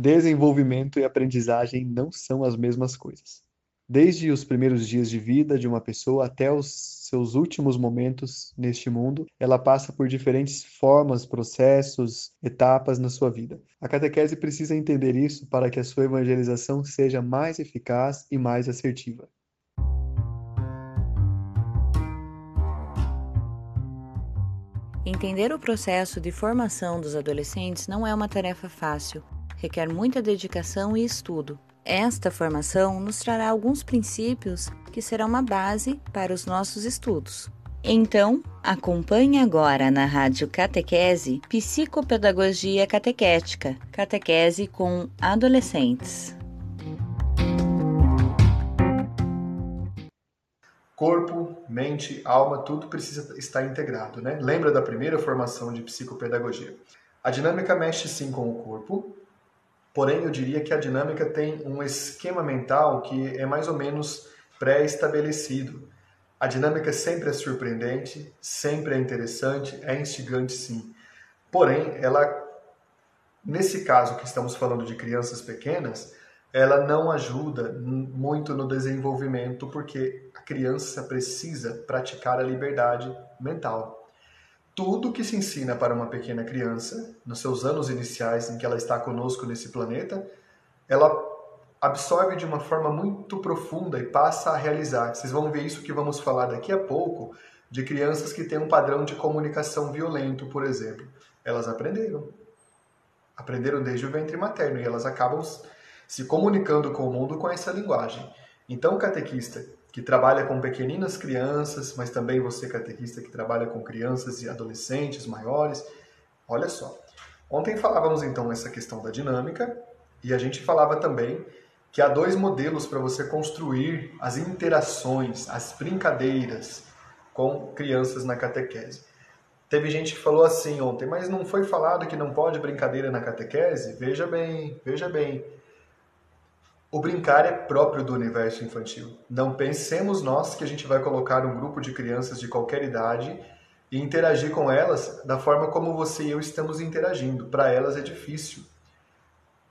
Desenvolvimento e aprendizagem não são as mesmas coisas. Desde os primeiros dias de vida de uma pessoa até os seus últimos momentos neste mundo, ela passa por diferentes formas, processos, etapas na sua vida. A catequese precisa entender isso para que a sua evangelização seja mais eficaz e mais assertiva. Entender o processo de formação dos adolescentes não é uma tarefa fácil, requer muita dedicação e estudo. Esta formação nos trará alguns princípios que serão uma base para os nossos estudos. Então, acompanhe agora na Rádio Catequese Psicopedagogia Catequética, catequese com adolescentes. Corpo, mente, alma, tudo precisa estar integrado, né? Lembra da primeira formação de psicopedagogia? A dinâmica mexe sim com o corpo, Porém, eu diria que a dinâmica tem um esquema mental que é mais ou menos pré-estabelecido. A dinâmica sempre é surpreendente, sempre é interessante, é instigante sim. Porém, ela nesse caso que estamos falando de crianças pequenas, ela não ajuda muito no desenvolvimento porque a criança precisa praticar a liberdade mental tudo que se ensina para uma pequena criança, nos seus anos iniciais em que ela está conosco nesse planeta, ela absorve de uma forma muito profunda e passa a realizar. Vocês vão ver isso que vamos falar daqui a pouco, de crianças que têm um padrão de comunicação violento, por exemplo. Elas aprenderam. Aprenderam desde o ventre materno e elas acabam se comunicando com o mundo com essa linguagem. Então, catequista que trabalha com pequeninas crianças, mas também você, catequista, que trabalha com crianças e adolescentes maiores. Olha só. Ontem falávamos então essa questão da dinâmica e a gente falava também que há dois modelos para você construir as interações, as brincadeiras com crianças na catequese. Teve gente que falou assim ontem, mas não foi falado que não pode brincadeira na catequese? Veja bem, veja bem. O brincar é próprio do universo infantil. Não pensemos nós que a gente vai colocar um grupo de crianças de qualquer idade e interagir com elas da forma como você e eu estamos interagindo. Para elas é difícil.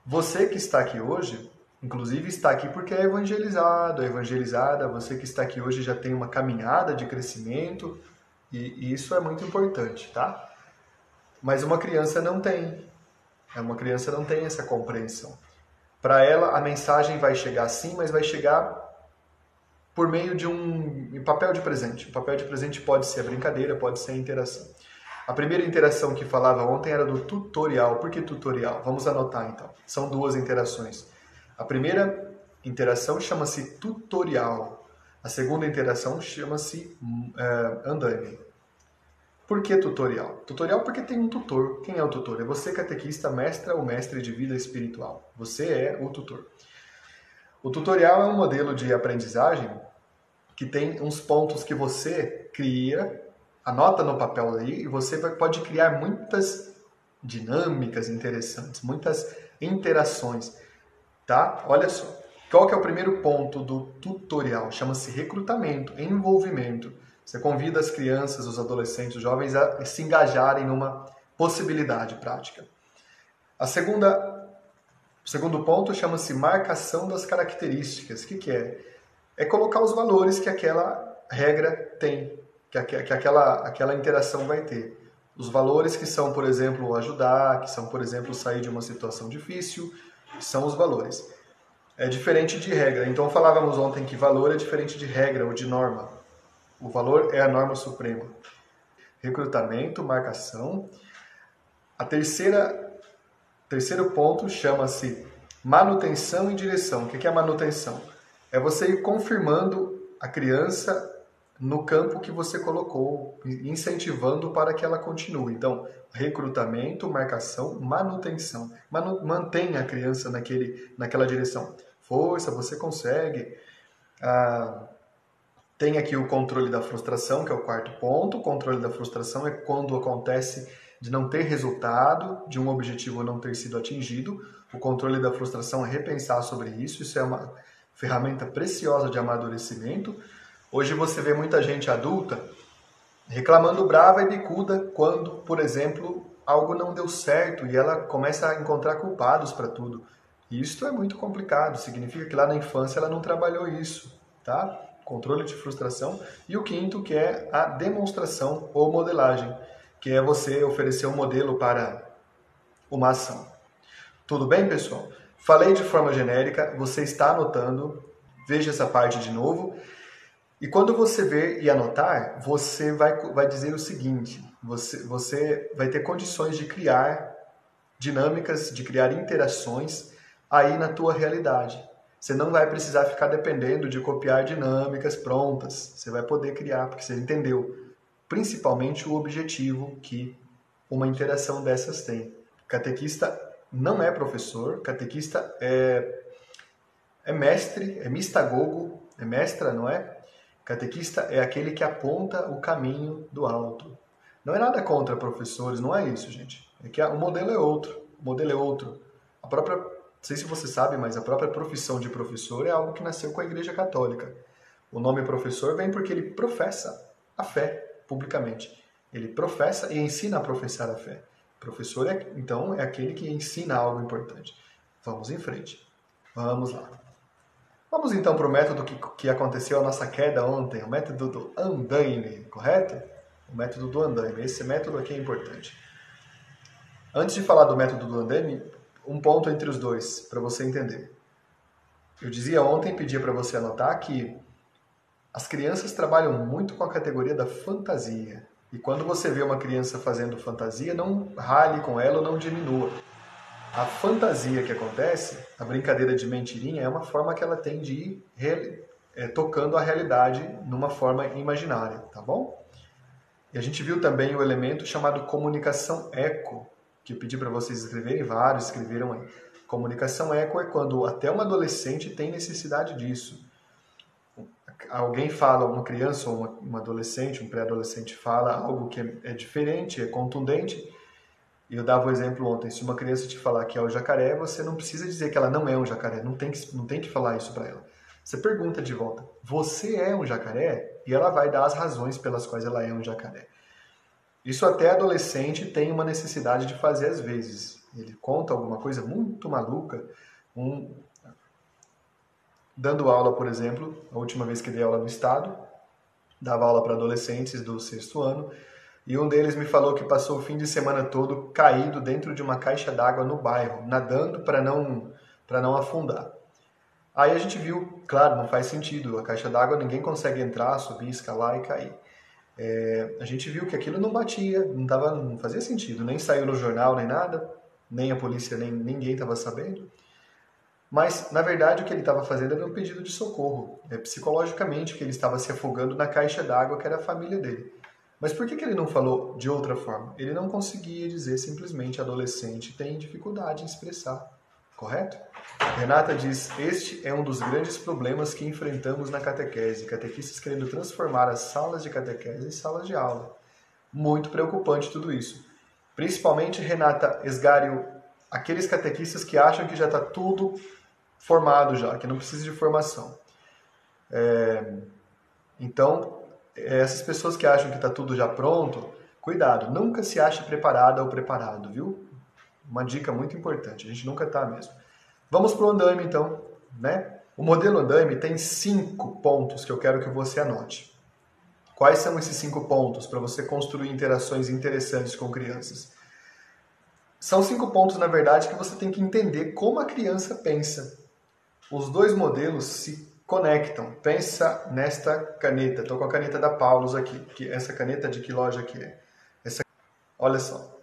Você que está aqui hoje, inclusive está aqui porque é evangelizado, é evangelizada. Você que está aqui hoje já tem uma caminhada de crescimento e isso é muito importante, tá? Mas uma criança não tem. Uma criança não tem essa compreensão. Para ela, a mensagem vai chegar sim, mas vai chegar por meio de um papel de presente. O papel de presente pode ser a brincadeira, pode ser a interação. A primeira interação que falava ontem era do tutorial. Por que tutorial? Vamos anotar então. São duas interações. A primeira interação chama-se tutorial. A segunda interação chama-se andaime. Por que tutorial? Tutorial porque tem um tutor. Quem é o tutor? É você, catequista, mestra ou mestre de vida espiritual. Você é o tutor. O tutorial é um modelo de aprendizagem que tem uns pontos que você cria, anota no papel aí, e você pode criar muitas dinâmicas interessantes, muitas interações, tá? Olha só. Qual que é o primeiro ponto do tutorial? Chama-se recrutamento, envolvimento. Você convida as crianças, os adolescentes, os jovens a se engajarem numa possibilidade prática. A segunda, o segundo ponto chama-se marcação das características. O que, que é? É colocar os valores que aquela regra tem, que, que aquela, aquela interação vai ter. Os valores que são, por exemplo, ajudar, que são, por exemplo, sair de uma situação difícil, são os valores. É diferente de regra. Então falávamos ontem que valor é diferente de regra ou de norma. O valor é a norma suprema. Recrutamento, marcação. A terceira, terceiro ponto chama-se manutenção e direção. O que é manutenção? É você ir confirmando a criança no campo que você colocou, incentivando para que ela continue. Então, recrutamento, marcação, manutenção. Manu a criança naquele, naquela direção. Força, você consegue. Ah, tem aqui o controle da frustração, que é o quarto ponto. O controle da frustração é quando acontece de não ter resultado, de um objetivo não ter sido atingido. O controle da frustração é repensar sobre isso. Isso é uma ferramenta preciosa de amadurecimento. Hoje você vê muita gente adulta reclamando brava e bicuda quando, por exemplo, algo não deu certo e ela começa a encontrar culpados para tudo. E isso é muito complicado, significa que lá na infância ela não trabalhou isso, tá? Controle de frustração. E o quinto, que é a demonstração ou modelagem, que é você oferecer um modelo para uma ação. Tudo bem, pessoal? Falei de forma genérica, você está anotando, veja essa parte de novo. E quando você ver e anotar, você vai, vai dizer o seguinte: você, você vai ter condições de criar dinâmicas, de criar interações aí na tua realidade. Você não vai precisar ficar dependendo de copiar dinâmicas prontas. Você vai poder criar, porque você entendeu principalmente o objetivo que uma interação dessas tem. Catequista não é professor, catequista é, é mestre, é mistagogo, é mestra, não é? Catequista é aquele que aponta o caminho do alto. Não é nada contra professores, não é isso, gente. É que o modelo é outro. O modelo é outro. A própria, não sei se você sabe, mas a própria profissão de professor é algo que nasceu com a Igreja Católica. O nome professor vem porque ele professa a fé publicamente. Ele professa e ensina a professar a fé. Professor, é, então, é aquele que ensina algo importante. Vamos em frente. Vamos lá. Vamos então para o método que, que aconteceu a nossa queda ontem, o método do andaime, correto? O método do andaime. Esse método aqui é importante. Antes de falar do método do andaime, um ponto entre os dois, para você entender. Eu dizia ontem, pedia para você anotar que as crianças trabalham muito com a categoria da fantasia. E quando você vê uma criança fazendo fantasia, não rale com ela ou não diminua a fantasia que acontece, a brincadeira de mentirinha, é uma forma que ela tem de ir é, tocando a realidade numa forma imaginária, tá bom? E a gente viu também o elemento chamado comunicação eco, que eu pedi para vocês escreverem, vários escreveram aí. Comunicação eco é quando até um adolescente tem necessidade disso. Alguém fala, uma criança ou uma, adolescente, um pré-adolescente fala algo que é, é diferente, é contundente, e eu dava o exemplo ontem, se uma criança te falar que é o jacaré, você não precisa dizer que ela não é um jacaré, não tem que, não tem que falar isso para ela. Você pergunta de volta, você é um jacaré? E ela vai dar as razões pelas quais ela é um jacaré. Isso até adolescente tem uma necessidade de fazer às vezes. Ele conta alguma coisa muito maluca, um... dando aula, por exemplo, a última vez que dei aula no estado, dava aula para adolescentes do sexto ano, e um deles me falou que passou o fim de semana todo caído dentro de uma caixa d'água no bairro, nadando para não, não afundar. Aí a gente viu, claro, não faz sentido, a caixa d'água ninguém consegue entrar, subir, escalar e cair. É, a gente viu que aquilo não batia, não, tava, não fazia sentido, nem saiu no jornal, nem nada, nem a polícia, nem ninguém estava sabendo. Mas, na verdade, o que ele estava fazendo era um pedido de socorro. É, psicologicamente, que ele estava se afogando na caixa d'água que era a família dele. Mas por que, que ele não falou de outra forma? Ele não conseguia dizer simplesmente adolescente tem dificuldade em expressar, correto? Renata diz: Este é um dos grandes problemas que enfrentamos na catequese. Catequistas querendo transformar as salas de catequese em salas de aula. Muito preocupante tudo isso. Principalmente, Renata Esgário, aqueles catequistas que acham que já está tudo formado já, que não precisa de formação. É... Então, essas pessoas que acham que está tudo já pronto, cuidado, nunca se ache preparada ou preparado, viu? Uma dica muito importante, a gente nunca está mesmo. Vamos para o andaime então, né? O modelo andaime tem cinco pontos que eu quero que você anote. Quais são esses cinco pontos para você construir interações interessantes com crianças? São cinco pontos, na verdade, que você tem que entender como a criança pensa. Os dois modelos se conectam. Pensa nesta caneta. Estou com a caneta da Paulus aqui. Que essa caneta de que loja que é? Essa... Olha só.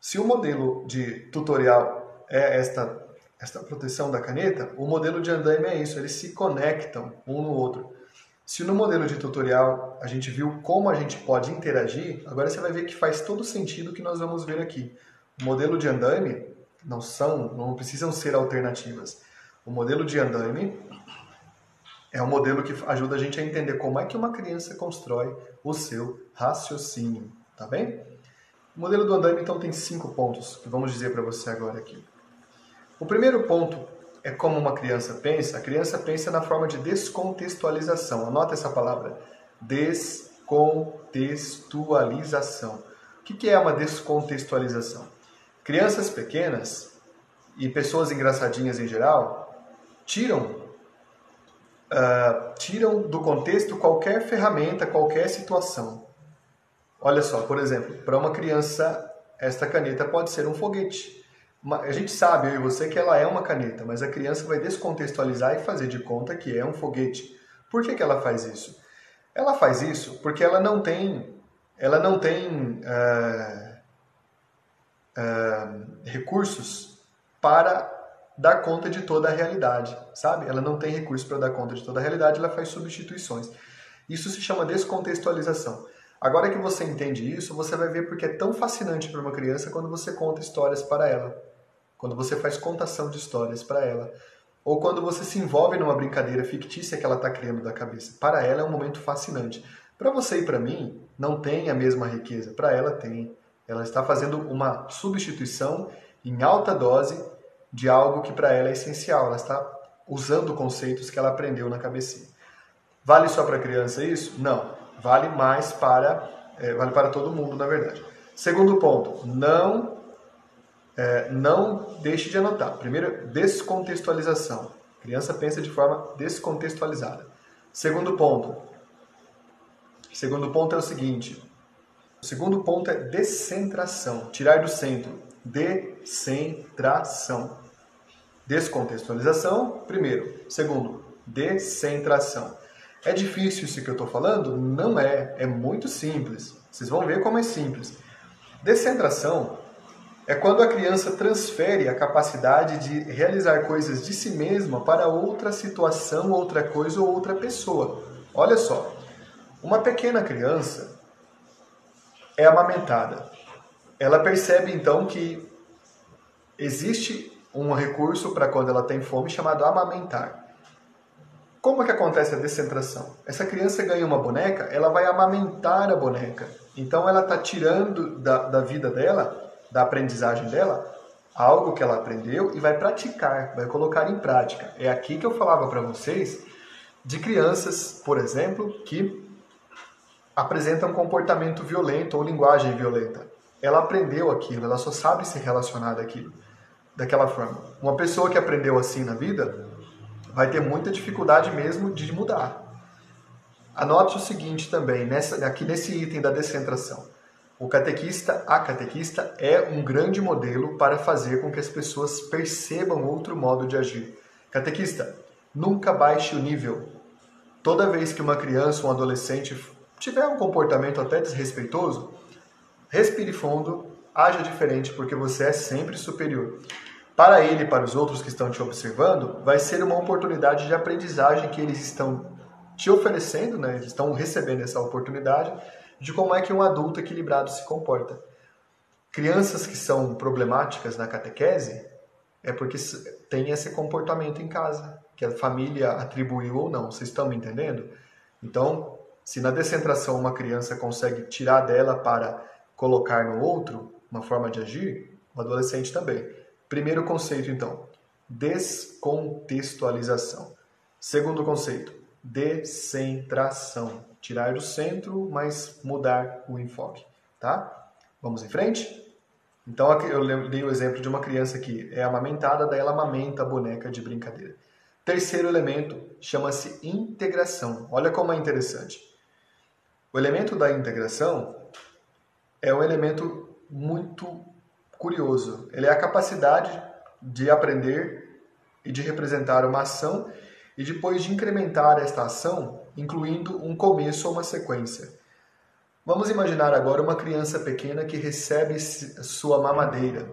Se o modelo de tutorial é esta esta proteção da caneta, o modelo de andaime é isso. Eles se conectam um no outro. Se no modelo de tutorial a gente viu como a gente pode interagir, agora você vai ver que faz todo sentido o que nós vamos ver aqui. O modelo de andaime não são, não precisam ser alternativas. O modelo de andaime é um modelo que ajuda a gente a entender como é que uma criança constrói o seu raciocínio, tá bem? O modelo do andaime, então, tem cinco pontos que vamos dizer para você agora aqui. O primeiro ponto é como uma criança pensa. A criança pensa na forma de descontextualização. Anota essa palavra. Descontextualização. que, que é uma descontextualização? Crianças pequenas e pessoas engraçadinhas em geral tiram uh, tiram do contexto qualquer ferramenta, qualquer situação. Olha só, por exemplo, para uma criança esta caneta pode ser um foguete. A gente sabe, eu e você, que ela é uma caneta, mas a criança vai descontextualizar e fazer de conta que é um foguete. Por que, que ela faz isso? Ela faz isso porque ela não tem, ela não tem uh, uh, recursos para dar conta de toda a realidade, sabe? Ela não tem recursos para dar conta de toda a realidade, ela faz substituições. Isso se chama descontextualização. Agora que você entende isso, você vai ver porque é tão fascinante para uma criança quando você conta histórias para ela, quando você faz contação de histórias para ela, ou quando você se envolve numa brincadeira fictícia que ela está criando da cabeça. Para ela é um momento fascinante. Para você e para mim, não tem a mesma riqueza. Para ela tem. Ela está fazendo uma substituição em alta dose de algo que para ela é essencial. Ela está usando conceitos que ela aprendeu na cabecinha. Vale só para criança isso? Não. Vale mais para é, vale para todo mundo, na verdade. Segundo ponto, não é, não deixe de anotar. Primeiro, descontextualização. A criança pensa de forma descontextualizada. Segundo ponto. Segundo ponto é o seguinte: o segundo ponto é descentração, tirar do centro. Descentração. Descontextualização, primeiro. Segundo, descentração. É difícil isso que eu estou falando? Não é. É muito simples. Vocês vão ver como é simples. Descentração é quando a criança transfere a capacidade de realizar coisas de si mesma para outra situação, outra coisa ou outra pessoa. Olha só, uma pequena criança é amamentada. Ela percebe então que existe um recurso para quando ela tem fome chamado amamentar. Como é que acontece a descentração? Essa criança ganha uma boneca, ela vai amamentar a boneca. Então ela está tirando da, da vida dela, da aprendizagem dela, algo que ela aprendeu e vai praticar, vai colocar em prática. É aqui que eu falava para vocês de crianças, por exemplo, que apresenta um comportamento violento ou linguagem violenta. Ela aprendeu aquilo, ela só sabe se relacionar daquilo, daquela forma. Uma pessoa que aprendeu assim na vida vai ter muita dificuldade mesmo de mudar. Anote o seguinte também, nessa, aqui nesse item da descentração. O catequista, a catequista, é um grande modelo para fazer com que as pessoas percebam outro modo de agir. Catequista, nunca baixe o nível. Toda vez que uma criança ou um adolescente tiver um comportamento até desrespeitoso, respire fundo, haja diferente, porque você é sempre superior. Para ele e para os outros que estão te observando, vai ser uma oportunidade de aprendizagem que eles estão te oferecendo, né? eles estão recebendo essa oportunidade de como é que um adulto equilibrado se comporta. Crianças que são problemáticas na catequese é porque tem esse comportamento em casa, que a família atribuiu ou não. Vocês estão me entendendo? Então, se na descentração uma criança consegue tirar dela para colocar no outro uma forma de agir, o adolescente também. Primeiro conceito, então, descontextualização. Segundo conceito, descentração. Tirar do centro, mas mudar o enfoque. Tá? Vamos em frente? Então, eu dei o exemplo de uma criança que é amamentada, daí ela amamenta a boneca de brincadeira. Terceiro elemento chama-se integração. Olha como é interessante. O elemento da integração é um elemento muito curioso. Ele é a capacidade de aprender e de representar uma ação e depois de incrementar esta ação, incluindo um começo ou uma sequência. Vamos imaginar agora uma criança pequena que recebe sua mamadeira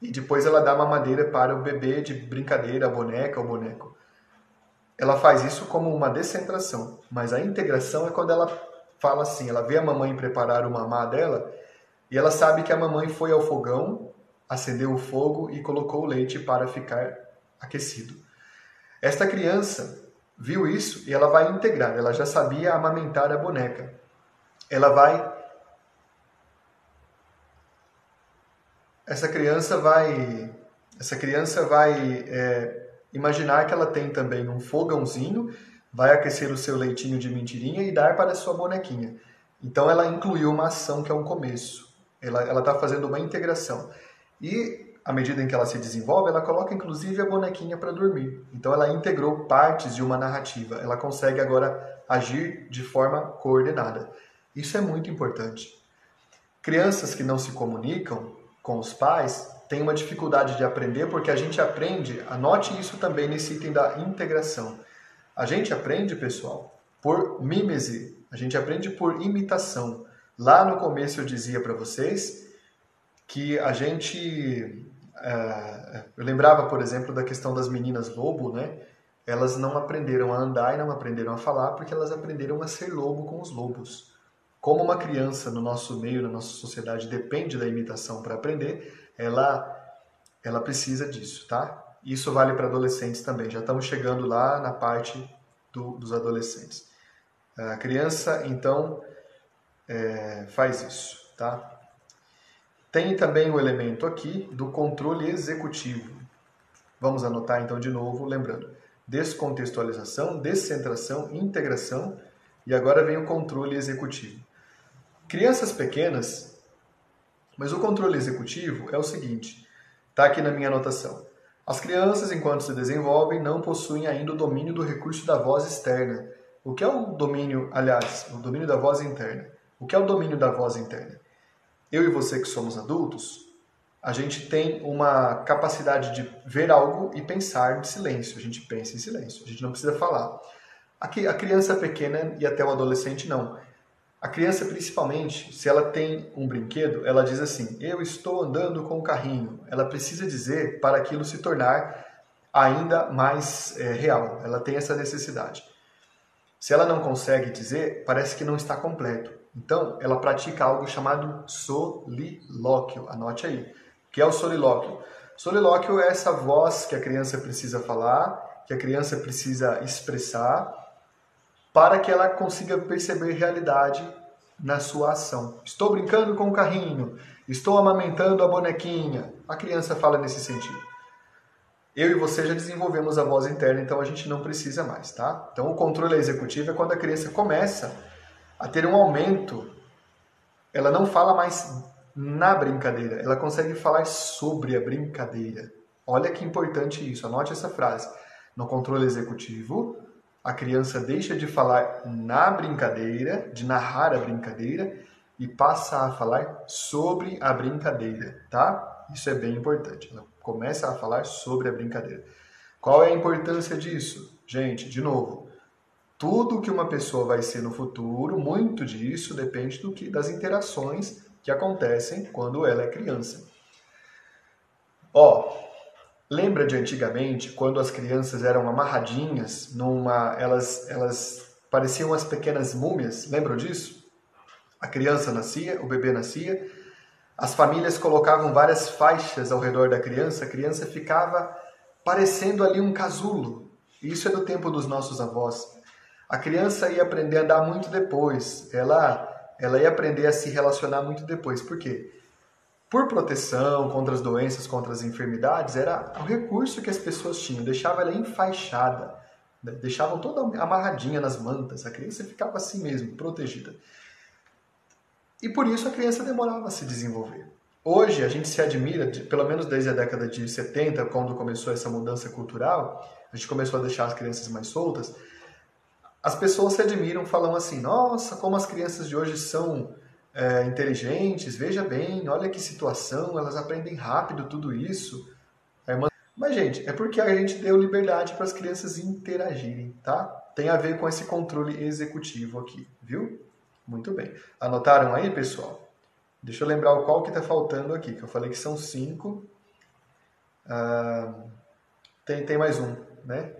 e depois ela dá mamadeira para o bebê de brincadeira, a boneca ou boneco. Ela faz isso como uma descentração, mas a integração é quando ela fala assim, ela vê a mamãe preparar o mamá dela e ela sabe que a mamãe foi ao fogão, acendeu o fogo e colocou o leite para ficar aquecido. Esta criança viu isso e ela vai integrar, ela já sabia amamentar a boneca. Ela vai essa criança vai essa criança vai é, imaginar que ela tem também um fogãozinho vai aquecer o seu leitinho de mentirinha e dar para a sua bonequinha. Então ela incluiu uma ação que é um começo. Ela está fazendo uma integração. E à medida em que ela se desenvolve, ela coloca inclusive a bonequinha para dormir. Então ela integrou partes de uma narrativa. Ela consegue agora agir de forma coordenada. Isso é muito importante. Crianças que não se comunicam com os pais têm uma dificuldade de aprender porque a gente aprende, anote isso também nesse item da integração. A gente aprende, pessoal, por mímese, a gente aprende por imitação. Lá no começo eu dizia para vocês que a gente é, eu lembrava, por exemplo, da questão das meninas lobo, né? Elas não aprenderam a andar e não aprenderam a falar porque elas aprenderam a ser lobo com os lobos. Como uma criança no nosso meio, na nossa sociedade, depende da imitação para aprender, ela, ela precisa disso, tá? Isso vale para adolescentes também. Já estamos chegando lá na parte do, dos adolescentes. A criança, então, é, faz isso, tá? Tem também o elemento aqui do controle executivo. Vamos anotar então de novo, lembrando: descontextualização, descentração, integração e agora vem o controle executivo. Crianças pequenas, mas o controle executivo é o seguinte: está aqui na minha anotação. As crianças, enquanto se desenvolvem, não possuem ainda o domínio do recurso da voz externa. O que é o domínio, aliás, o domínio da voz interna? O que é o domínio da voz interna? eu e você que somos adultos, a gente tem uma capacidade de ver algo e pensar de silêncio. A gente pensa em silêncio, a gente não precisa falar. A criança pequena e até o adolescente não. A criança, principalmente, se ela tem um brinquedo, ela diz assim: Eu estou andando com o carrinho. Ela precisa dizer para aquilo se tornar ainda mais é, real. Ela tem essa necessidade. Se ela não consegue dizer, parece que não está completo. Então, ela pratica algo chamado solilóquio. Anote aí. Que é o solilóquio? Solilóquio é essa voz que a criança precisa falar, que a criança precisa expressar, para que ela consiga perceber realidade na sua ação. Estou brincando com o carrinho, estou amamentando a bonequinha. A criança fala nesse sentido. Eu e você já desenvolvemos a voz interna, então a gente não precisa mais, tá? Então o controle executivo é quando a criança começa a ter um aumento. Ela não fala mais na brincadeira, ela consegue falar sobre a brincadeira. Olha que importante isso, anote essa frase. No controle executivo, a criança deixa de falar na brincadeira, de narrar a brincadeira, e passa a falar sobre a brincadeira, tá? Isso é bem importante. Ela começa a falar sobre a brincadeira. Qual é a importância disso? Gente, de novo, tudo que uma pessoa vai ser no futuro, muito disso depende do que das interações que acontecem quando ela é criança. Ó, lembra de antigamente quando as crianças eram amarradinhas numa, elas elas pareciam as pequenas múmias, lembram disso? A criança nascia, o bebê nascia, as famílias colocavam várias faixas ao redor da criança, a criança ficava parecendo ali um casulo. Isso é do tempo dos nossos avós. A criança ia aprender a andar muito depois. Ela, ela ia aprender a se relacionar muito depois. Por quê? Por proteção contra as doenças, contra as enfermidades, era o recurso que as pessoas tinham. Deixava ela enfaixada. Né? Deixavam toda amarradinha nas mantas. A criança ficava assim mesmo, protegida. E por isso a criança demorava a se desenvolver. Hoje a gente se admira, pelo menos desde a década de 70, quando começou essa mudança cultural, a gente começou a deixar as crianças mais soltas as pessoas se admiram, falam assim: nossa, como as crianças de hoje são é, inteligentes, veja bem, olha que situação, elas aprendem rápido tudo isso. Mas, gente, é porque a gente deu liberdade para as crianças interagirem, tá? Tem a ver com esse controle executivo aqui, viu? Muito bem. Anotaram aí, pessoal? Deixa eu lembrar o qual que está faltando aqui, que eu falei que são cinco. Ah, tem, tem mais um, né?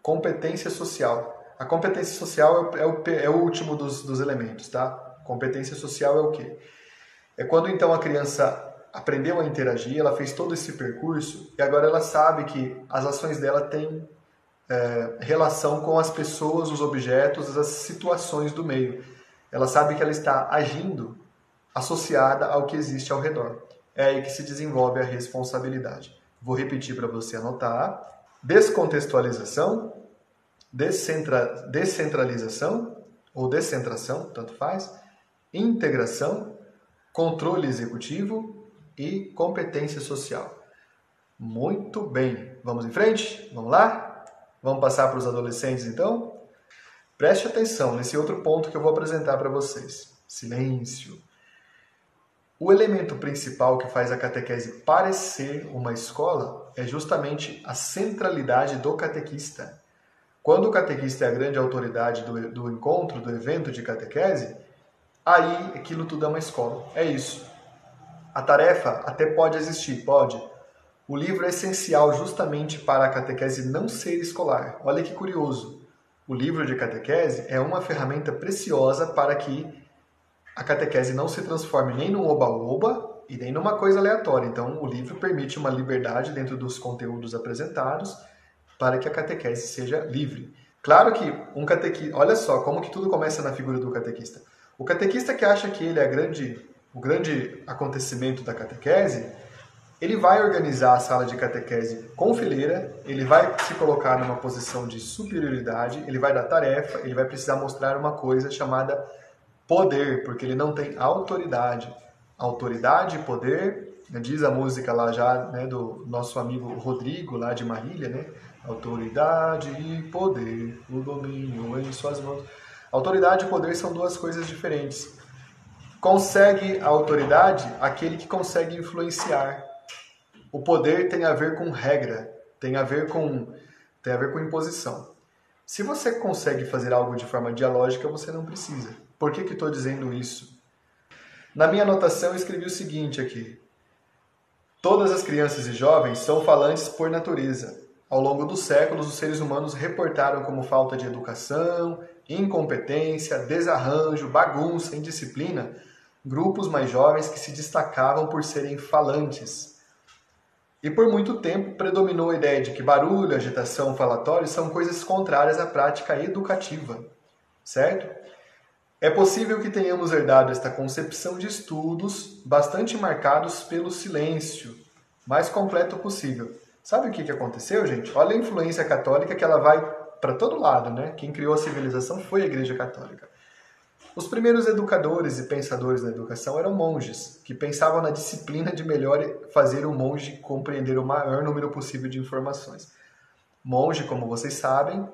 Competência social. A competência social é o, é o último dos, dos elementos, tá? Competência social é o quê? É quando então a criança aprendeu a interagir, ela fez todo esse percurso e agora ela sabe que as ações dela têm é, relação com as pessoas, os objetos, as situações do meio. Ela sabe que ela está agindo associada ao que existe ao redor. É aí que se desenvolve a responsabilidade. Vou repetir para você anotar. Descontextualização, descentra, descentralização ou descentração, tanto faz, integração, controle executivo e competência social. Muito bem. Vamos em frente? Vamos lá? Vamos passar para os adolescentes então? Preste atenção nesse outro ponto que eu vou apresentar para vocês. Silêncio. O elemento principal que faz a catequese parecer uma escola é justamente a centralidade do catequista. Quando o catequista é a grande autoridade do, do encontro, do evento de catequese, aí aquilo tudo é uma escola. É isso. A tarefa até pode existir, pode. O livro é essencial justamente para a catequese não ser escolar. Olha que curioso. O livro de catequese é uma ferramenta preciosa para que a catequese não se transforme nem num oba-oba e nem numa coisa aleatória. Então, o livro permite uma liberdade dentro dos conteúdos apresentados para que a catequese seja livre. Claro que um catequista, olha só como que tudo começa na figura do catequista. O catequista que acha que ele é grande, o grande acontecimento da catequese, ele vai organizar a sala de catequese com fileira, ele vai se colocar numa posição de superioridade, ele vai dar tarefa, ele vai precisar mostrar uma coisa chamada poder, porque ele não tem autoridade. Autoridade e poder, né, diz a música lá já né, do nosso amigo Rodrigo, lá de Marília, né? Autoridade e poder, o domínio em suas mãos. Autoridade e poder são duas coisas diferentes. Consegue a autoridade aquele que consegue influenciar. O poder tem a ver com regra, tem a ver com, tem a ver com imposição. Se você consegue fazer algo de forma dialógica, você não precisa. Por que estou dizendo isso? Na minha anotação eu escrevi o seguinte aqui. Todas as crianças e jovens são falantes por natureza. Ao longo dos séculos, os seres humanos reportaram como falta de educação, incompetência, desarranjo, bagunça, indisciplina, grupos mais jovens que se destacavam por serem falantes. E por muito tempo predominou a ideia de que barulho, agitação, falatório são coisas contrárias à prática educativa, certo? É possível que tenhamos herdado esta concepção de estudos bastante marcados pelo silêncio, mais completo possível. Sabe o que, que aconteceu, gente? Olha a influência católica que ela vai para todo lado, né? Quem criou a civilização foi a Igreja Católica. Os primeiros educadores e pensadores da educação eram monges, que pensavam na disciplina de melhor fazer o monge compreender o maior número possível de informações. Monge, como vocês sabem,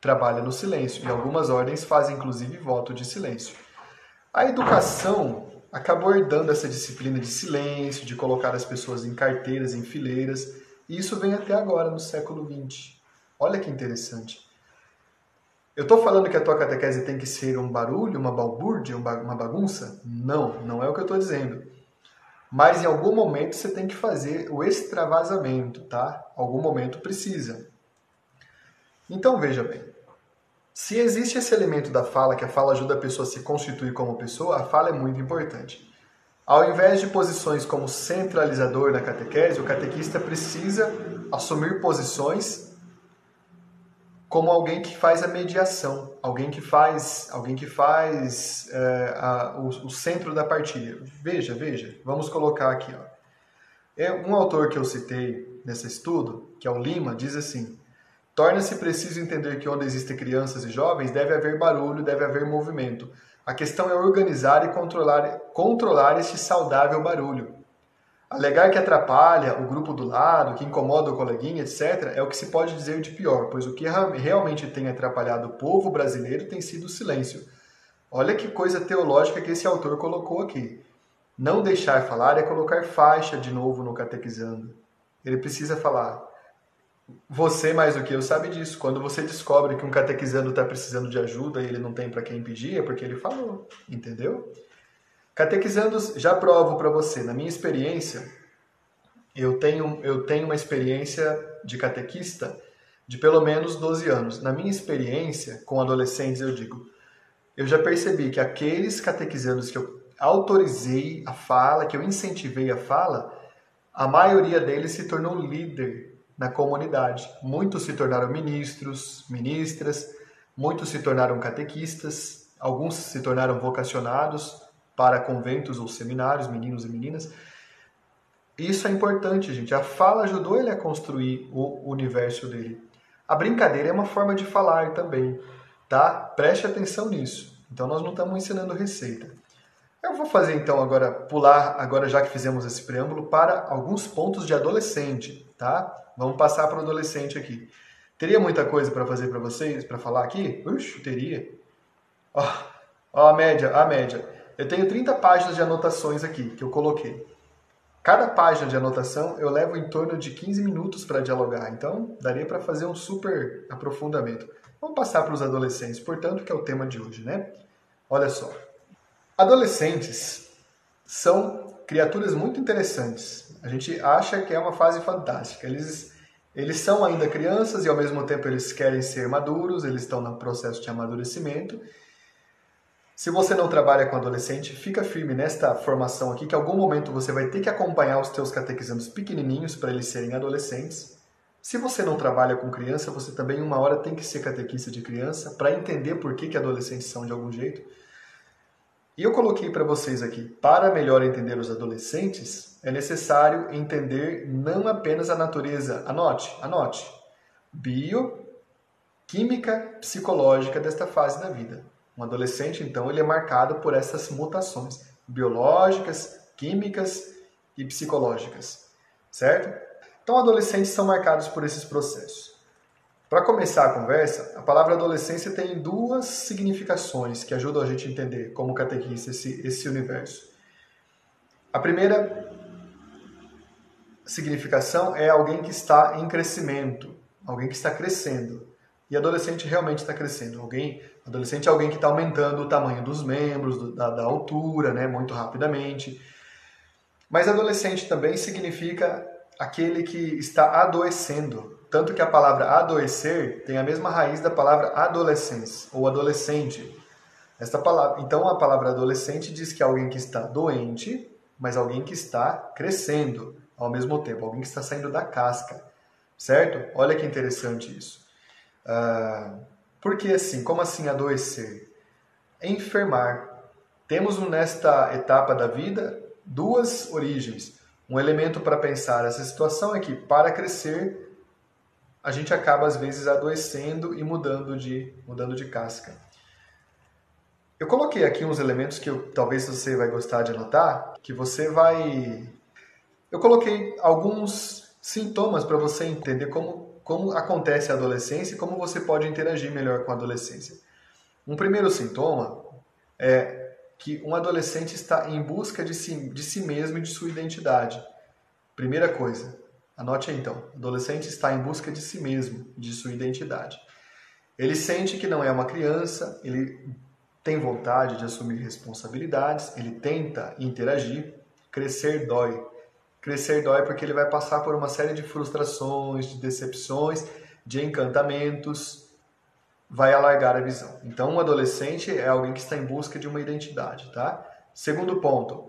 trabalha no silêncio e algumas ordens fazem inclusive voto de silêncio. A educação acabou herdando essa disciplina de silêncio, de colocar as pessoas em carteiras, em fileiras, e isso vem até agora, no século XX. Olha que interessante. Eu estou falando que a tua catequese tem que ser um barulho, uma balbúrdia, uma bagunça? Não, não é o que eu estou dizendo. Mas em algum momento você tem que fazer o extravasamento, tá? Algum momento precisa. Então veja bem, se existe esse elemento da fala, que a fala ajuda a pessoa a se constituir como pessoa, a fala é muito importante. Ao invés de posições como centralizador na catequese, o catequista precisa assumir posições como alguém que faz a mediação, alguém que faz, alguém que faz é, a, o, o, centro da partilha. Veja, veja, vamos colocar aqui. Ó. É um autor que eu citei nesse estudo, que é o Lima, diz assim: Torna-se preciso entender que onde existem crianças e jovens deve haver barulho, deve haver movimento. A questão é organizar e controlar, controlar este saudável barulho. Alegar que atrapalha o grupo do lado, que incomoda o coleguinha, etc., é o que se pode dizer de pior, pois o que realmente tem atrapalhado o povo brasileiro tem sido o silêncio. Olha que coisa teológica que esse autor colocou aqui. Não deixar falar é colocar faixa de novo no catequizando. Ele precisa falar. Você, mais do que eu, sabe disso. Quando você descobre que um catequizando está precisando de ajuda e ele não tem para quem pedir, é porque ele falou, entendeu? Catequizandos, já provo para você. Na minha experiência, eu tenho, eu tenho uma experiência de catequista de pelo menos 12 anos. Na minha experiência com adolescentes, eu digo, eu já percebi que aqueles catequizandos que eu autorizei a fala, que eu incentivei a fala, a maioria deles se tornou líder na comunidade. Muitos se tornaram ministros, ministras, muitos se tornaram catequistas, alguns se tornaram vocacionados para conventos ou seminários, meninos e meninas. Isso é importante, gente. A fala ajudou ele a construir o universo dele. A brincadeira é uma forma de falar também, tá? Preste atenção nisso. Então nós não estamos ensinando receita. Eu vou fazer então agora, pular, agora já que fizemos esse preâmbulo, para alguns pontos de adolescente, tá? Vamos passar para o adolescente aqui. Teria muita coisa para fazer para vocês, para falar aqui? Ux, teria. Ó, ó, a média, a média. Eu tenho 30 páginas de anotações aqui que eu coloquei. Cada página de anotação eu levo em torno de 15 minutos para dialogar, então daria para fazer um super aprofundamento. Vamos passar para os adolescentes, portanto, que é o tema de hoje, né? Olha só. Adolescentes são criaturas muito interessantes. A gente acha que é uma fase fantástica. Eles, eles são ainda crianças e ao mesmo tempo eles querem ser maduros, eles estão no processo de amadurecimento se você não trabalha com adolescente, fica firme nesta formação aqui, que em algum momento você vai ter que acompanhar os teus catequizandos pequenininhos para eles serem adolescentes. Se você não trabalha com criança, você também uma hora tem que ser catequista de criança para entender por que, que adolescentes são de algum jeito. E eu coloquei para vocês aqui, para melhor entender os adolescentes, é necessário entender não apenas a natureza, anote, anote, bio, química, psicológica desta fase da vida. Um adolescente, então, ele é marcado por essas mutações biológicas, químicas e psicológicas, certo? Então, adolescentes são marcados por esses processos. Para começar a conversa, a palavra adolescência tem duas significações que ajudam a gente a entender como catequista esse, esse universo. A primeira significação é alguém que está em crescimento, alguém que está crescendo. E adolescente realmente está crescendo. Alguém, adolescente é alguém que está aumentando o tamanho dos membros, do, da, da altura, né, muito rapidamente. Mas adolescente também significa aquele que está adoecendo. Tanto que a palavra adoecer tem a mesma raiz da palavra adolescência ou adolescente. Esta palavra, então a palavra adolescente diz que é alguém que está doente, mas alguém que está crescendo ao mesmo tempo, alguém que está saindo da casca, certo? Olha que interessante isso. Ah, porque assim, como assim adoecer? Enfermar. Temos nesta etapa da vida duas origens. Um elemento para pensar essa situação é que para crescer a gente acaba às vezes adoecendo e mudando de mudando de casca. Eu coloquei aqui uns elementos que eu, talvez você vai gostar de anotar, que você vai Eu coloquei alguns sintomas para você entender como como acontece a adolescência e como você pode interagir melhor com a adolescência. Um primeiro sintoma é que um adolescente está em busca de si, de si mesmo e de sua identidade. Primeira coisa, anote aí então: adolescente está em busca de si mesmo, de sua identidade. Ele sente que não é uma criança, ele tem vontade de assumir responsabilidades, ele tenta interagir, crescer dói. Crescer dói porque ele vai passar por uma série de frustrações, de decepções, de encantamentos, vai alargar a visão. Então, um adolescente é alguém que está em busca de uma identidade, tá? Segundo ponto,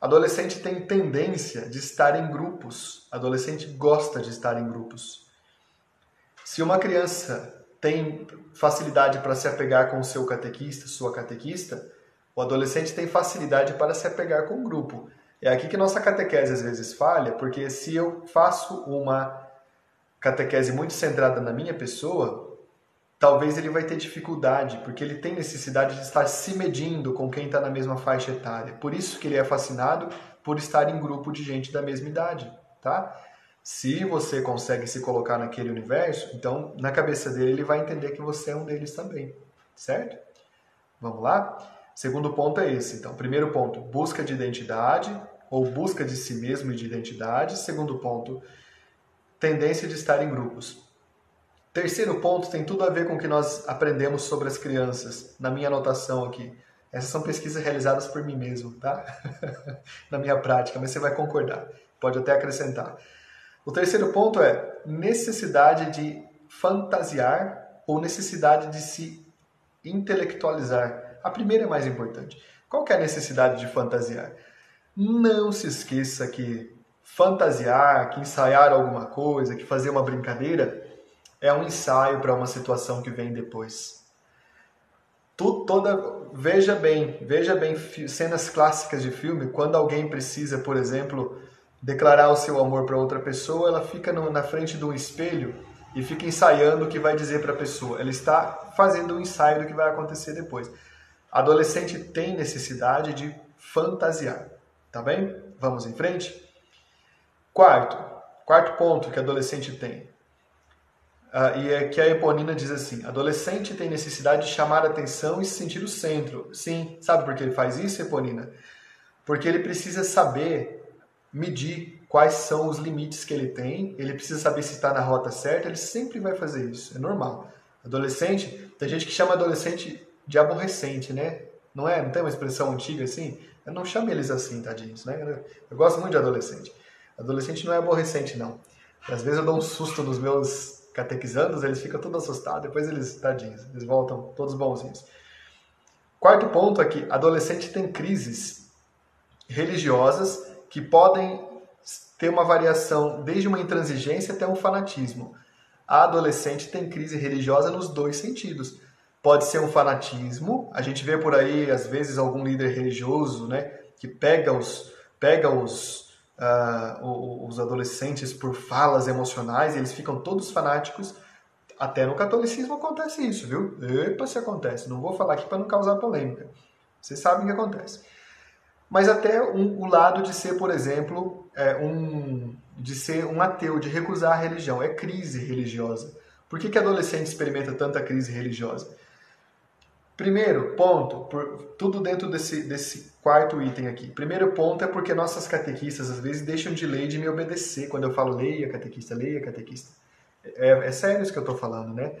adolescente tem tendência de estar em grupos. Adolescente gosta de estar em grupos. Se uma criança tem facilidade para se apegar com o seu catequista, sua catequista, o adolescente tem facilidade para se apegar com o grupo. É aqui que nossa catequese às vezes falha, porque se eu faço uma catequese muito centrada na minha pessoa, talvez ele vai ter dificuldade, porque ele tem necessidade de estar se medindo com quem está na mesma faixa etária. Por isso que ele é fascinado por estar em grupo de gente da mesma idade, tá? Se você consegue se colocar naquele universo, então na cabeça dele ele vai entender que você é um deles também, certo? Vamos lá? Segundo ponto é esse. Então, primeiro ponto, busca de identidade ou busca de si mesmo e de identidade. Segundo ponto, tendência de estar em grupos. Terceiro ponto tem tudo a ver com o que nós aprendemos sobre as crianças, na minha anotação aqui. Essas são pesquisas realizadas por mim mesmo, tá? na minha prática, mas você vai concordar. Pode até acrescentar. O terceiro ponto é necessidade de fantasiar ou necessidade de se intelectualizar. A primeira é mais importante. Qual é a necessidade de fantasiar? Não se esqueça que fantasiar, que ensaiar alguma coisa, que fazer uma brincadeira é um ensaio para uma situação que vem depois. Tu, toda veja bem, veja bem cenas clássicas de filme, quando alguém precisa, por exemplo, declarar o seu amor para outra pessoa, ela fica no, na frente de um espelho e fica ensaiando o que vai dizer para a pessoa. Ela está fazendo um ensaio do que vai acontecer depois. Adolescente tem necessidade de fantasiar. Tá bem? Vamos em frente? Quarto, quarto ponto que adolescente tem. Uh, e é que a Eponina diz assim: adolescente tem necessidade de chamar atenção e se sentir o centro. Sim, sabe por que ele faz isso, Eponina? Porque ele precisa saber medir quais são os limites que ele tem, ele precisa saber se está na rota certa, ele sempre vai fazer isso, é normal. Adolescente, tem gente que chama adolescente de aborrecente, né? Não é? Não tem uma expressão antiga assim? Eu não chamo eles assim, tadinhos, né? Eu gosto muito de adolescente. Adolescente não é aborrecente, não. Às vezes eu dou um susto nos meus catequizandos, eles ficam todos assustados, depois eles, tadinhos, eles voltam todos bonzinhos. Quarto ponto aqui, adolescente tem crises religiosas que podem ter uma variação desde uma intransigência até um fanatismo. A adolescente tem crise religiosa nos dois sentidos. Pode ser um fanatismo, a gente vê por aí às vezes algum líder religioso, né, que pega os pega os uh, os adolescentes por falas emocionais, eles ficam todos fanáticos. Até no catolicismo acontece isso, viu? Epa, se acontece. Não vou falar aqui para não causar polêmica. Vocês sabem o que acontece mas até um, o lado de ser, por exemplo, é, um, de ser um ateu, de recusar a religião. É crise religiosa. Por que, que adolescente experimenta tanta crise religiosa? Primeiro ponto, por, tudo dentro desse, desse quarto item aqui. Primeiro ponto é porque nossas catequistas às vezes deixam de ler e de me obedecer quando eu falo leia, catequista, leia, catequista. É, é sério isso que eu estou falando, né?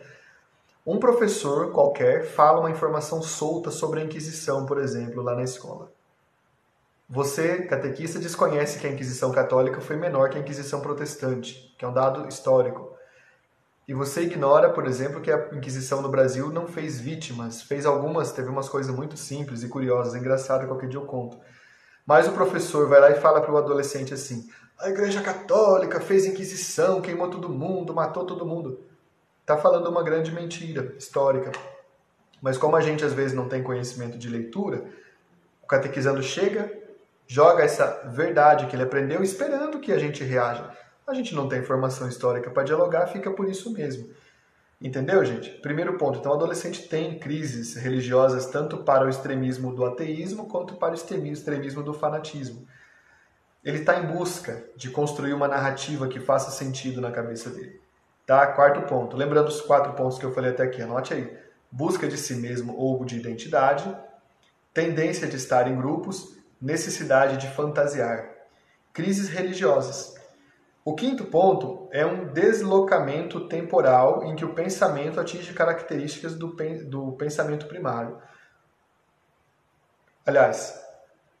Um professor qualquer fala uma informação solta sobre a Inquisição, por exemplo, lá na escola. Você, catequista, desconhece que a Inquisição Católica foi menor que a Inquisição Protestante, que é um dado histórico. E você ignora, por exemplo, que a Inquisição no Brasil não fez vítimas, fez algumas, teve umas coisas muito simples e curiosas, engraçadas, qualquer dia eu conto. Mas o professor vai lá e fala para o adolescente assim: a Igreja Católica fez Inquisição, queimou todo mundo, matou todo mundo. Está falando uma grande mentira histórica. Mas como a gente às vezes não tem conhecimento de leitura, o catequizando chega, joga essa verdade que ele aprendeu esperando que a gente reaja. A gente não tem formação histórica para dialogar, fica por isso mesmo. Entendeu, gente? Primeiro ponto. Então, o adolescente tem crises religiosas tanto para o extremismo do ateísmo quanto para o extremismo do fanatismo. Ele está em busca de construir uma narrativa que faça sentido na cabeça dele. Tá? Quarto ponto. Lembrando os quatro pontos que eu falei até aqui, anote aí. Busca de si mesmo ou de identidade, tendência de estar em grupos necessidade de fantasiar, crises religiosas. O quinto ponto é um deslocamento temporal em que o pensamento atinge características do, do pensamento primário. Aliás,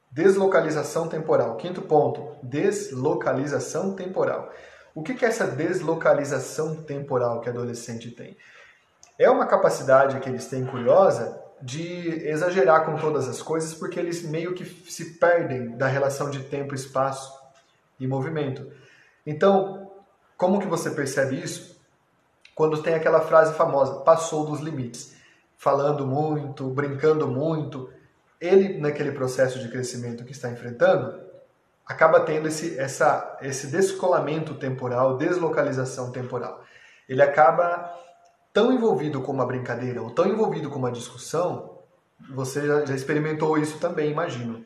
deslocalização temporal. Quinto ponto, deslocalização temporal. O que é essa deslocalização temporal que a adolescente tem? É uma capacidade que eles têm curiosa de exagerar com todas as coisas, porque eles meio que se perdem da relação de tempo, espaço e movimento. Então, como que você percebe isso? Quando tem aquela frase famosa, passou dos limites, falando muito, brincando muito, ele naquele processo de crescimento que está enfrentando, acaba tendo esse, essa, esse descolamento temporal, deslocalização temporal. Ele acaba tão envolvido com uma brincadeira ou tão envolvido com uma discussão, você já, já experimentou isso também, imagino.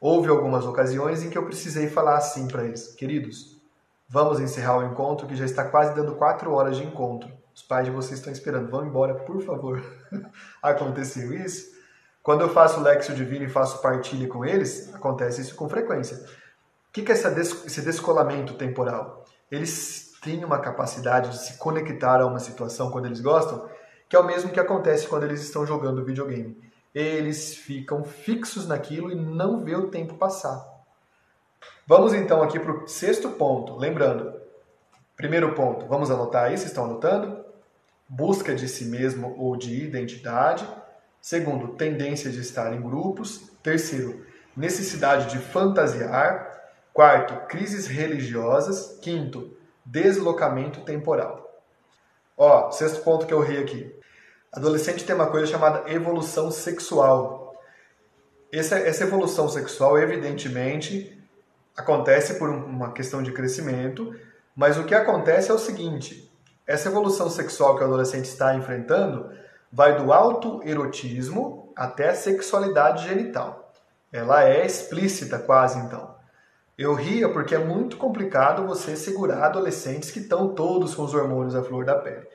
Houve algumas ocasiões em que eu precisei falar assim para eles: queridos, vamos encerrar o encontro que já está quase dando quatro horas de encontro. Os pais de vocês estão esperando, vão embora, por favor. Aconteceu isso? Quando eu faço Lexio Divino e faço partilha com eles, acontece isso com frequência. O que é esse descolamento temporal? Eles têm uma capacidade de se conectar a uma situação quando eles gostam, que é o mesmo que acontece quando eles estão jogando videogame. Eles ficam fixos naquilo e não vê o tempo passar. Vamos então aqui para o sexto ponto. Lembrando, primeiro ponto, vamos anotar aí, vocês estão anotando? Busca de si mesmo ou de identidade. Segundo, tendência de estar em grupos. Terceiro, necessidade de fantasiar. Quarto, crises religiosas. Quinto, deslocamento temporal. Ó, sexto ponto que eu ri aqui. Adolescente tem uma coisa chamada evolução sexual. Essa, essa evolução sexual, evidentemente, acontece por uma questão de crescimento, mas o que acontece é o seguinte: essa evolução sexual que o adolescente está enfrentando vai do autoerotismo até a sexualidade genital. Ela é explícita quase então. Eu ria porque é muito complicado você segurar adolescentes que estão todos com os hormônios à flor da pele.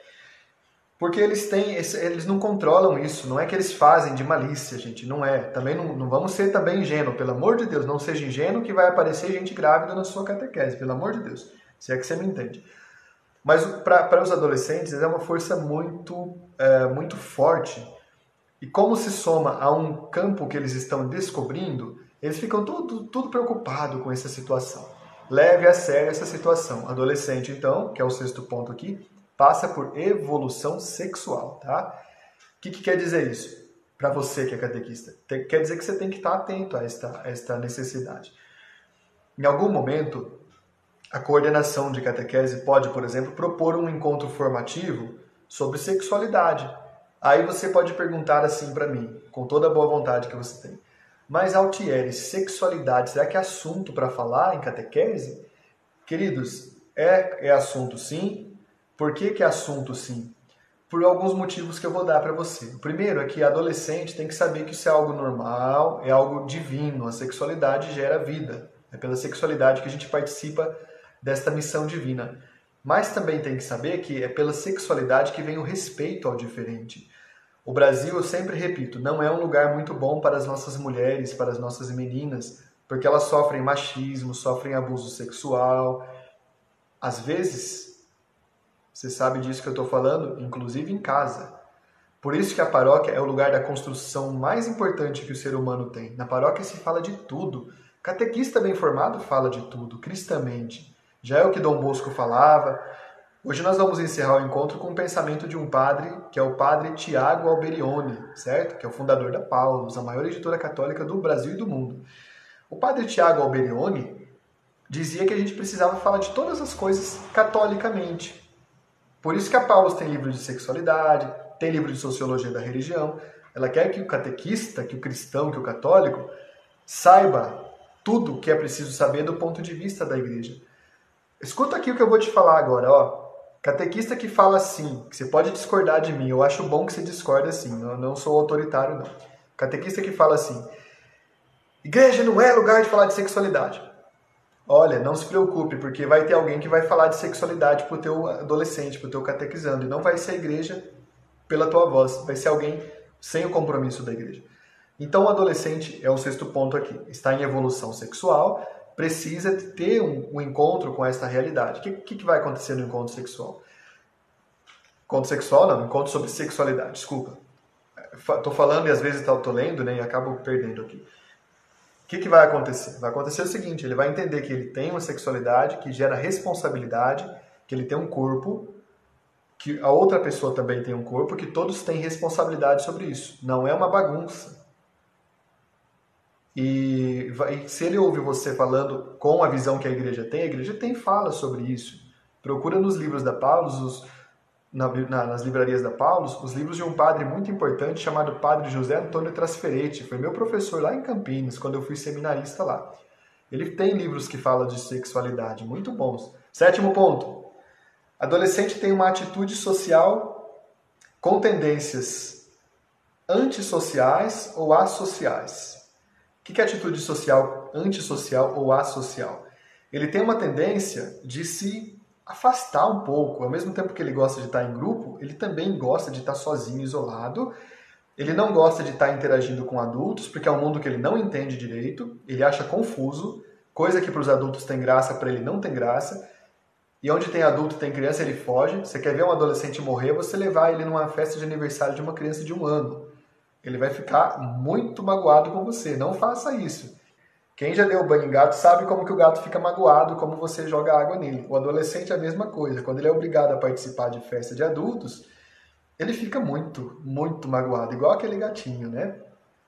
Porque eles têm, eles não controlam isso, não é que eles fazem de malícia, gente, não é. Também não, não vamos ser também ingênuo, pelo amor de Deus, não seja ingênuo que vai aparecer gente grávida na sua catequese, pelo amor de Deus, se é que você me entende. Mas para os adolescentes é uma força muito, é, muito forte. E como se soma a um campo que eles estão descobrindo, eles ficam tudo, tudo preocupados com essa situação. Leve a sério essa situação. Adolescente, então, que é o sexto ponto aqui, passa por evolução sexual, tá? O que, que quer dizer isso? Para você que é catequista, quer dizer que você tem que estar atento a esta, a esta necessidade. Em algum momento, a coordenação de catequese pode, por exemplo, propor um encontro formativo sobre sexualidade. Aí você pode perguntar assim para mim, com toda a boa vontade que você tem. Mas Altieri, sexualidade, será que é assunto para falar em catequese? Queridos, é, é assunto sim. Por que, que é assunto sim? Por alguns motivos que eu vou dar para você. O primeiro é que adolescente tem que saber que isso é algo normal, é algo divino. A sexualidade gera vida. É pela sexualidade que a gente participa desta missão divina. Mas também tem que saber que é pela sexualidade que vem o respeito ao diferente. O Brasil, eu sempre repito, não é um lugar muito bom para as nossas mulheres, para as nossas meninas, porque elas sofrem machismo, sofrem abuso sexual. Às vezes, você sabe disso que eu estou falando, inclusive em casa. Por isso que a paróquia é o lugar da construção mais importante que o ser humano tem. Na paróquia se fala de tudo. Catequista bem formado fala de tudo, cristamente. Já é o que Dom Bosco falava. Hoje nós vamos encerrar o encontro com o pensamento de um padre, que é o padre Tiago Alberione, certo? Que é o fundador da Paulus, a maior editora católica do Brasil e do mundo. O padre Tiago Alberione dizia que a gente precisava falar de todas as coisas catolicamente. Por isso que a Paulus tem livro de sexualidade, tem livro de sociologia da religião. Ela quer que o catequista, que o cristão, que o católico saiba tudo o que é preciso saber do ponto de vista da igreja. Escuta aqui o que eu vou te falar agora, ó. Catequista que fala assim, que você pode discordar de mim, eu acho bom que você discorde assim, eu não sou autoritário não. Catequista que fala assim, igreja não é lugar de falar de sexualidade. Olha, não se preocupe, porque vai ter alguém que vai falar de sexualidade pro teu adolescente, pro teu catequizando, e não vai ser a igreja pela tua voz, vai ser alguém sem o compromisso da igreja. Então o adolescente é o sexto ponto aqui, está em evolução sexual, precisa ter um, um encontro com essa realidade. O que, que, que, vai acontecer no encontro sexual? Encontro sexual, não, encontro sobre sexualidade, desculpa. Estou falando e às vezes estou lendo né, e acabo perdendo aqui. Que, que vai acontecer? Vai acontecer o seguinte: ele vai entender que ele tem uma sexualidade que gera responsabilidade, que ele tem um corpo, que a outra pessoa também tem um corpo, que todos têm responsabilidade sobre isso. Não é uma bagunça. E, se ele ouve você falando com a visão que a igreja tem, a igreja tem fala sobre isso. Procura nos livros da Paulus, os, na, na, nas livrarias da Paulus, os livros de um padre muito importante chamado Padre José Antônio Trasferete. Foi meu professor lá em Campinas, quando eu fui seminarista lá. Ele tem livros que falam de sexualidade, muito bons. Sétimo ponto. Adolescente tem uma atitude social com tendências antissociais ou associais. O que é atitude social, antissocial ou asocial? Ele tem uma tendência de se afastar um pouco. Ao mesmo tempo que ele gosta de estar em grupo, ele também gosta de estar sozinho, isolado. Ele não gosta de estar interagindo com adultos, porque é um mundo que ele não entende direito, ele acha confuso, coisa que para os adultos tem graça, para ele não tem graça. E onde tem adulto tem criança, ele foge. Você quer ver um adolescente morrer, você levar ele numa festa de aniversário de uma criança de um ano ele vai ficar muito magoado com você. Não faça isso. Quem já deu banho em gato sabe como que o gato fica magoado, como você joga água nele. O adolescente é a mesma coisa. Quando ele é obrigado a participar de festa de adultos, ele fica muito, muito magoado, igual aquele gatinho, né?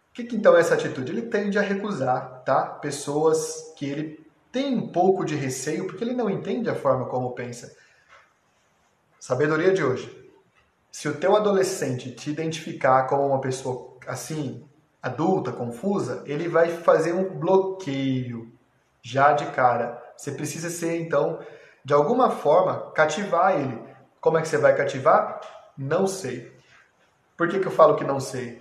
O que, que então é essa atitude? Ele tende a recusar, tá? Pessoas que ele tem um pouco de receio, porque ele não entende a forma como pensa. Sabedoria de hoje. Se o teu adolescente te identificar como uma pessoa assim, adulta, confusa, ele vai fazer um bloqueio já de cara. Você precisa ser, então, de alguma forma, cativar ele. Como é que você vai cativar? Não sei. Por que, que eu falo que não sei?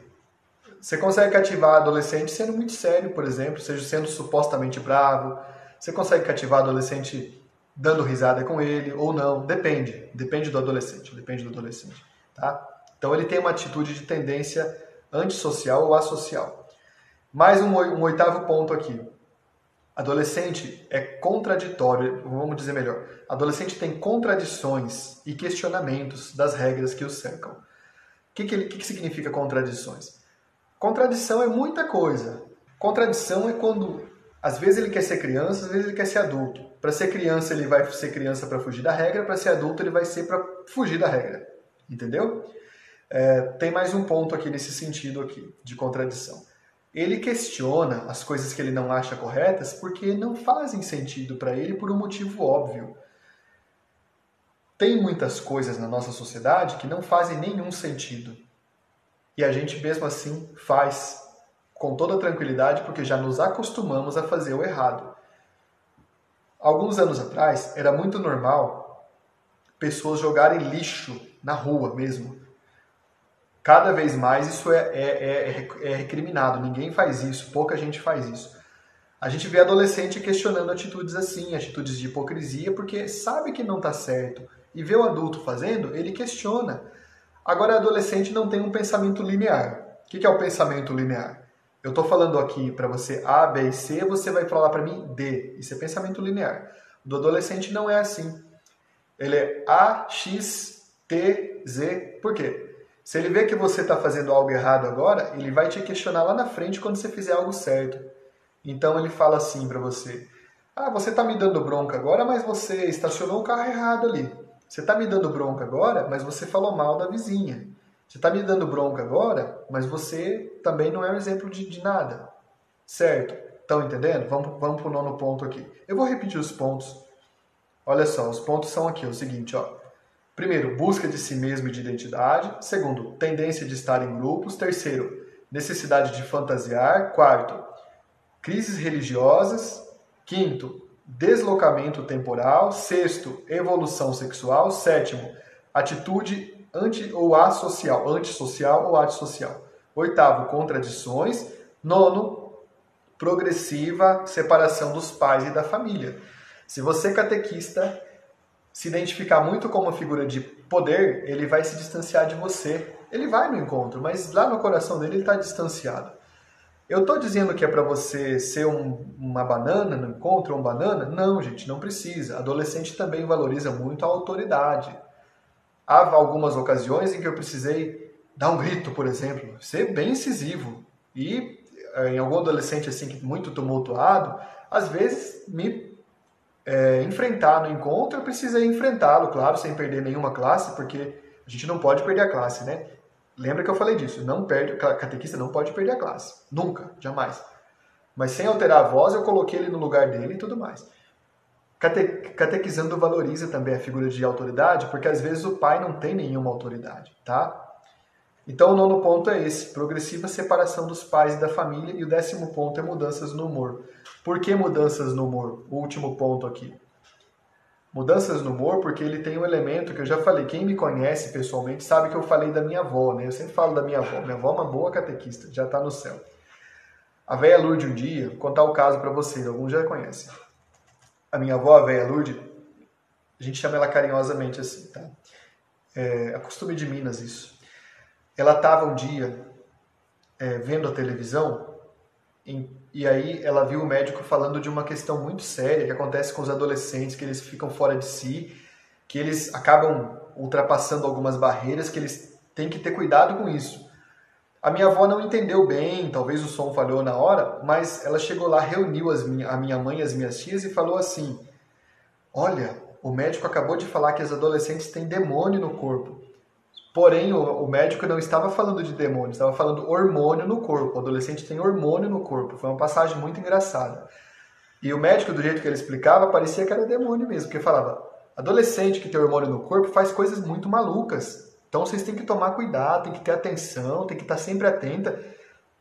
Você consegue cativar adolescente sendo muito sério, por exemplo, seja sendo supostamente bravo. Você consegue cativar adolescente dando risada com ele ou não. Depende. Depende do adolescente. Depende do adolescente. Tá? Então ele tem uma atitude de tendência antissocial ou asocial. Mais um, um oitavo ponto aqui. Adolescente é contraditório, vamos dizer melhor. Adolescente tem contradições e questionamentos das regras que o cercam. O que, que, que, que significa contradições? Contradição é muita coisa. Contradição é quando, às vezes, ele quer ser criança, às vezes, ele quer ser adulto. Para ser criança, ele vai ser criança para fugir da regra, para ser adulto, ele vai ser para fugir da regra. Entendeu? É, tem mais um ponto aqui nesse sentido aqui, de contradição. Ele questiona as coisas que ele não acha corretas porque não fazem sentido para ele por um motivo óbvio. Tem muitas coisas na nossa sociedade que não fazem nenhum sentido. E a gente mesmo assim faz com toda tranquilidade porque já nos acostumamos a fazer o errado. Alguns anos atrás era muito normal pessoas jogarem lixo na rua mesmo. Cada vez mais isso é, é, é, é recriminado. Ninguém faz isso, pouca gente faz isso. A gente vê adolescente questionando atitudes assim, atitudes de hipocrisia, porque sabe que não está certo. E vê o adulto fazendo, ele questiona. Agora, adolescente não tem um pensamento linear. O que é o pensamento linear? Eu estou falando aqui para você A, B e C, você vai falar para mim D. Isso é pensamento linear. Do adolescente não é assim. Ele é A, X, T, Z. Por quê? Se ele vê que você está fazendo algo errado agora, ele vai te questionar lá na frente quando você fizer algo certo. Então ele fala assim para você: Ah, você está me dando bronca agora, mas você estacionou o carro errado ali. Você está me dando bronca agora, mas você falou mal da vizinha. Você está me dando bronca agora, mas você também não é um exemplo de, de nada. Certo? Estão entendendo? Vamos, vamos para o nono ponto aqui. Eu vou repetir os pontos. Olha só, os pontos são aqui, o seguinte, ó. Primeiro, busca de si mesmo e de identidade. Segundo, tendência de estar em grupos. Terceiro, necessidade de fantasiar. Quarto, crises religiosas. Quinto, deslocamento temporal. Sexto, evolução sexual. Sétimo, atitude anti ou asocial, antissocial ou antissocial. Oitavo, contradições. Nono, progressiva separação dos pais e da família. Se você é catequista, se identificar muito como uma figura de poder, ele vai se distanciar de você. Ele vai no encontro, mas lá no coração dele ele está distanciado. Eu estou dizendo que é para você ser um, uma banana no encontro, um banana? Não, gente, não precisa. Adolescente também valoriza muito a autoridade. Há algumas ocasiões em que eu precisei dar um grito, por exemplo, ser bem incisivo. E eh, em algum adolescente assim muito tumultuado, às vezes me é, enfrentar no encontro, eu precisei enfrentá-lo, claro, sem perder nenhuma classe, porque a gente não pode perder a classe, né? Lembra que eu falei disso? Não perde, catequista não pode perder a classe. Nunca, jamais. Mas sem alterar a voz, eu coloquei ele no lugar dele e tudo mais. Cate, catequizando valoriza também a figura de autoridade, porque às vezes o pai não tem nenhuma autoridade, tá? Então o nono ponto é esse, progressiva separação dos pais e da família, e o décimo ponto é mudanças no humor. Por que mudanças no humor? O último ponto aqui. Mudanças no humor, porque ele tem um elemento que eu já falei. Quem me conhece pessoalmente sabe que eu falei da minha avó, né? Eu sempre falo da minha avó. Minha avó é uma boa catequista, já está no céu. A velha Lourdes, um dia, vou contar o caso para vocês, alguns já conhecem. A minha avó, a velha Lourdes, a gente chama ela carinhosamente assim, tá? É, é costume de Minas isso. Ela estava um dia é, vendo a televisão em e aí ela viu o médico falando de uma questão muito séria que acontece com os adolescentes, que eles ficam fora de si, que eles acabam ultrapassando algumas barreiras, que eles têm que ter cuidado com isso. A minha avó não entendeu bem, talvez o som falhou na hora, mas ela chegou lá, reuniu as minha, a minha mãe e as minhas tias e falou assim: Olha, o médico acabou de falar que as adolescentes têm demônio no corpo. Porém, o, o, médico não estava falando de demônio, estava falando hormônio no corpo. O adolescente tem hormônio no corpo. Foi uma passagem muito engraçada. E o médico, do jeito que ele explicava, parecia que era demônio mesmo, porque falava: adolescente que tem hormônio no corpo faz coisas muito malucas. Então vocês têm que tomar cuidado, tem que ter atenção, tem que estar sempre atenta.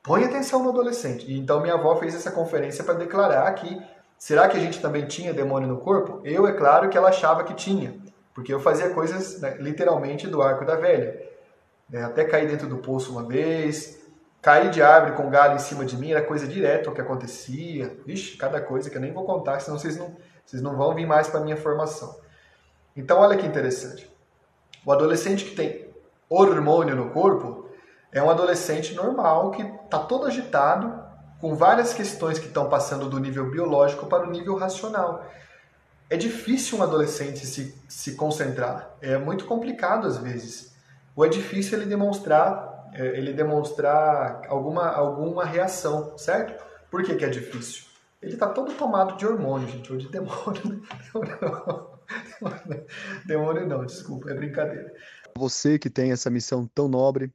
Põe atenção no adolescente. E então minha avó fez essa conferência para declarar que será que a gente também tinha demônio no corpo? Eu, é claro que ela achava que tinha. Porque eu fazia coisas né, literalmente do arco da velha. É, até caí dentro do poço uma vez, cair de árvore com galho em cima de mim era coisa direta o que acontecia. Vixe, cada coisa que eu nem vou contar, senão vocês não, vocês não vão vir mais para minha formação. Então, olha que interessante. O adolescente que tem hormônio no corpo é um adolescente normal que está todo agitado, com várias questões que estão passando do nível biológico para o nível racional. É difícil um adolescente se, se concentrar, é muito complicado às vezes. Ou é difícil ele demonstrar, é, ele demonstrar alguma, alguma reação, certo? Por que, que é difícil? Ele está todo tomado de hormônio, gente, ou de demônio. Demônio não, desculpa, é brincadeira. Você que tem essa missão tão nobre,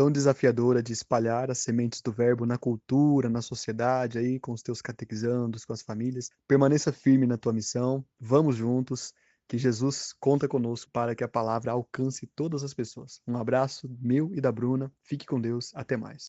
tão desafiadora de espalhar as sementes do verbo na cultura, na sociedade, aí com os teus catequizandos, com as famílias, permaneça firme na tua missão. Vamos juntos, que Jesus conta conosco para que a palavra alcance todas as pessoas. Um abraço meu e da Bruna. Fique com Deus. Até mais.